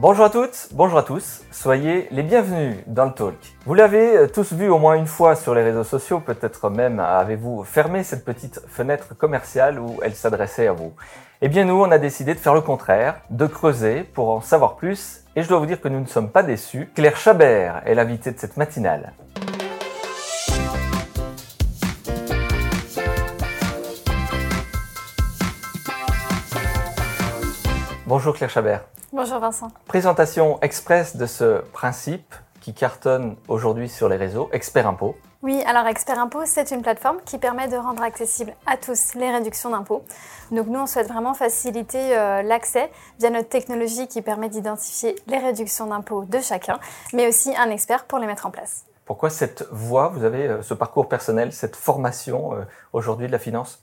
Bonjour à toutes, bonjour à tous, soyez les bienvenus dans le talk. Vous l'avez euh, tous vu au moins une fois sur les réseaux sociaux, peut-être même avez-vous fermé cette petite fenêtre commerciale où elle s'adressait à vous. Eh bien nous, on a décidé de faire le contraire, de creuser pour en savoir plus, et je dois vous dire que nous ne sommes pas déçus. Claire Chabert est l'invitée de cette matinale. Bonjour Claire Chabert. Bonjour Vincent. Présentation express de ce principe qui cartonne aujourd'hui sur les réseaux, Expert Impôt. Oui, alors Expert Impôt, c'est une plateforme qui permet de rendre accessible à tous les réductions d'impôts. Donc nous, on souhaite vraiment faciliter euh, l'accès via notre technologie qui permet d'identifier les réductions d'impôts de chacun, mais aussi un expert pour les mettre en place. Pourquoi cette voie, vous avez euh, ce parcours personnel, cette formation euh, aujourd'hui de la finance?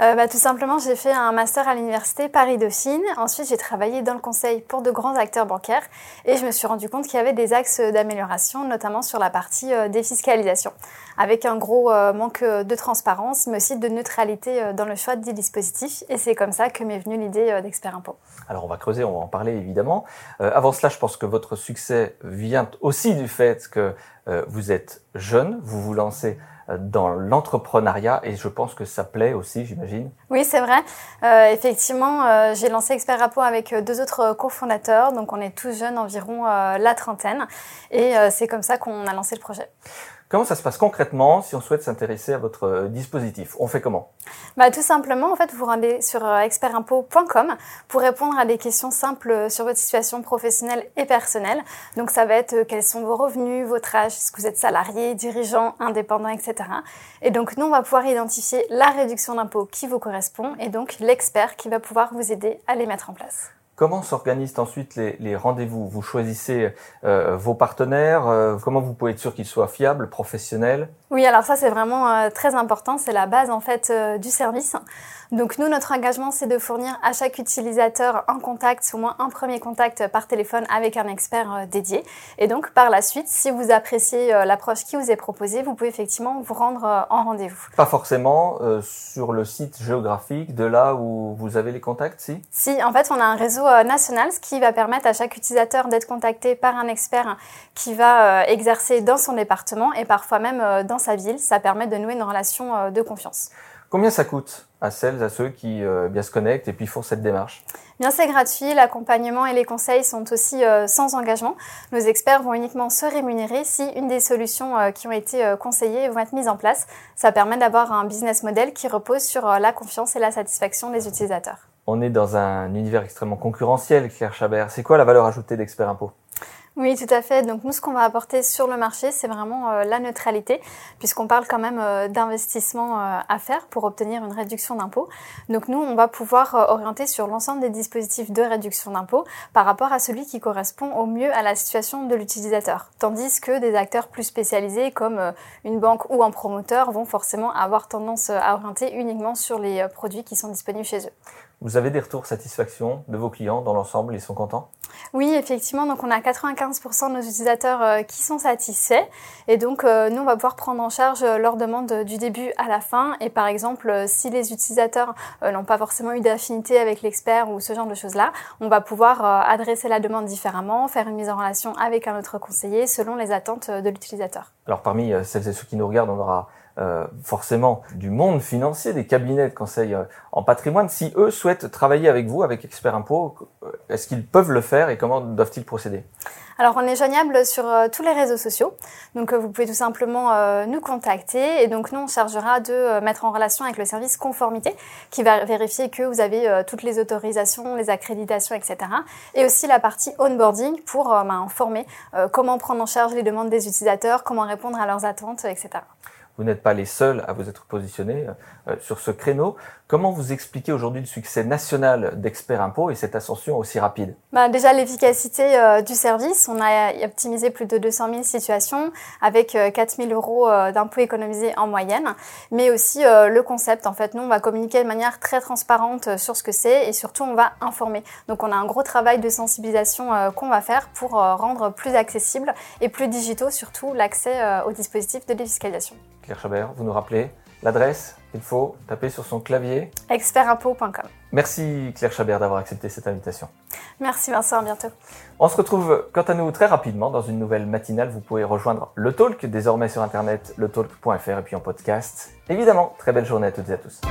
Euh, bah, Tout simplement, j'ai fait un master à l'université Paris-Dauphine. Ensuite, j'ai travaillé dans le conseil pour de grands acteurs bancaires et je me suis rendu compte qu'il y avait des axes d'amélioration, notamment sur la partie euh, défiscalisation, avec un gros euh, manque de transparence, mais aussi de neutralité dans le choix des dispositifs. Et c'est comme ça que m'est venue l'idée d'Expert Impôt. Alors, on va creuser, on va en parler évidemment. avant cela, je pense que votre succès vient aussi du fait que vous êtes jeune, vous vous lancez dans l'entrepreneuriat et je pense que ça plaît aussi, j'imagine. Oui, c'est vrai. Euh, effectivement, euh, j'ai lancé Expert Rapport avec euh, deux autres cofondateurs, donc on est tous jeunes, environ euh, la trentaine, et euh, c'est comme ça qu'on a lancé le projet. Comment ça se passe concrètement si on souhaite s'intéresser à votre euh, dispositif? On fait comment? Bah, Tout simplement, en fait, vous rendez sur euh, expertimpôt.com pour répondre à des questions simples sur votre situation professionnelle et personnelle. Donc ça va être euh, quels sont vos revenus, votre âge, est-ce que vous êtes salarié, dirigeant, indépendant, etc. Et donc nous, on va pouvoir identifier la réduction d'impôt qui vous correspond et donc l'expert qui va pouvoir vous aider à les mettre en place. Comment s'organisent ensuite les, rendez-vous? Vous choisissez euh, vos partenaires euh, Comment vous pouvez être sûr qu'ils soient fiables, professionnels? Oui, alors ça c'est vraiment euh, très important. C'est la base en fait euh, du service. Donc nous, notre engagement, c'est de fournir à chaque utilisateur un contact, au moins un premier contact par téléphone avec un expert euh, dédié. Et donc par la suite, si vous appréciez l'approche qui vous est proposée, vous pouvez effectivement vous rendre en rendez-vous. Pas forcément sur le site géographique de là où vous avez les contacts, si? Si, en fait, on a un réseau national, ce qui va permettre à chaque utilisateur d'être contacté par un expert qui va exercer dans son département et parfois même euh, dans sa ville. Ça permet de nouer une relation euh, de confiance. Combien ça coûte à celles, à ceux qui euh, bien se connectent et puis font cette démarche? Bien, c'est gratuit. L'accompagnement et les conseils sont aussi euh, sans engagement. Nos experts vont uniquement se rémunérer si une des solutions euh, qui ont été conseillées vont être mises en place. Ça permet d'avoir un business model qui repose sur la confiance et la satisfaction des utilisateurs. On est dans un univers extrêmement concurrentiel, Claire Chabert. C'est quoi la valeur ajoutée d'Expert Impôt? Oui, tout à fait. Donc nous, ce qu'on va apporter sur le marché, c'est vraiment euh, la neutralité, puisqu'on parle quand même euh, d'investissement euh, à faire pour obtenir une réduction d'impôt. Donc nous, on va pouvoir orienter sur l'ensemble des dispositifs de réduction d'impôt par rapport à celui qui correspond au mieux à la situation de l'utilisateur. Tandis que des acteurs plus spécialisés, comme une banque ou un promoteur, vont forcément avoir tendance à orienter uniquement sur les produits qui sont disponibles chez eux. Vous avez des retours satisfaction de vos clients dans l'ensemble Ils sont contents? Oui, effectivement. Donc, on a 95% de nos utilisateurs euh, qui sont satisfaits. Et donc, euh, nous, on va pouvoir prendre en charge euh, leur demande du début à la fin. Et par exemple, si les utilisateurs n'ont pas forcément eu d'affinité avec l'expert ou ce genre de choses-là, on va pouvoir adresser la demande différemment, faire une mise en relation avec un autre conseiller selon les attentes de l'utilisateur. Alors parmi euh, celles et ceux qui nous regardent, on aura euh, forcément du monde financier, des cabinets de conseil euh, en patrimoine. Si eux souhaitent travailler avec vous, avec Expert Impôt, est-ce qu'ils peuvent le faire et comment doivent-ils procéder? Alors, on est joignable sur euh, tous les réseaux sociaux. Donc, euh, vous pouvez tout simplement euh, nous contacter. Et donc, nous, on chargera de mettre en relation avec le service conformité qui va vérifier que vous avez toutes les autorisations, les accréditations, etc. Et aussi la partie onboarding pour bah, informer comment prendre en charge les demandes des utilisateurs, comment répondre à leurs attentes, etc. Vous n'êtes pas les seuls à vous être positionnés euh, sur ce créneau. Comment vous expliquez aujourd'hui le succès national d'Expert Impôt et cette ascension aussi rapide? Bah, déjà l'efficacité euh, du service, on a optimisé plus de 200 000 situations avec euh, 4 000 euros euh, d'impôts économisés en moyenne, mais aussi euh, le concept. En fait, nous on va communiquer de manière très transparente euh, sur ce que c'est et surtout on va informer. Donc on a un gros travail de sensibilisation euh, qu'on va faire pour euh, rendre plus accessible et plus digitaux surtout l'accès euh, aux dispositifs de défiscalisation. Claire Chabert, vous nous rappelez l'adresse qu'il faut taper sur son clavier. Expertimpôt.com. Merci Claire Chabert d'avoir accepté cette invitation. Merci Vincent, à bientôt. On se retrouve quant à nous très rapidement dans une nouvelle matinale. Vous pouvez rejoindre le Talk désormais sur internet, letalk.fr et puis en podcast. Évidemment, très belle journée à toutes et à tous.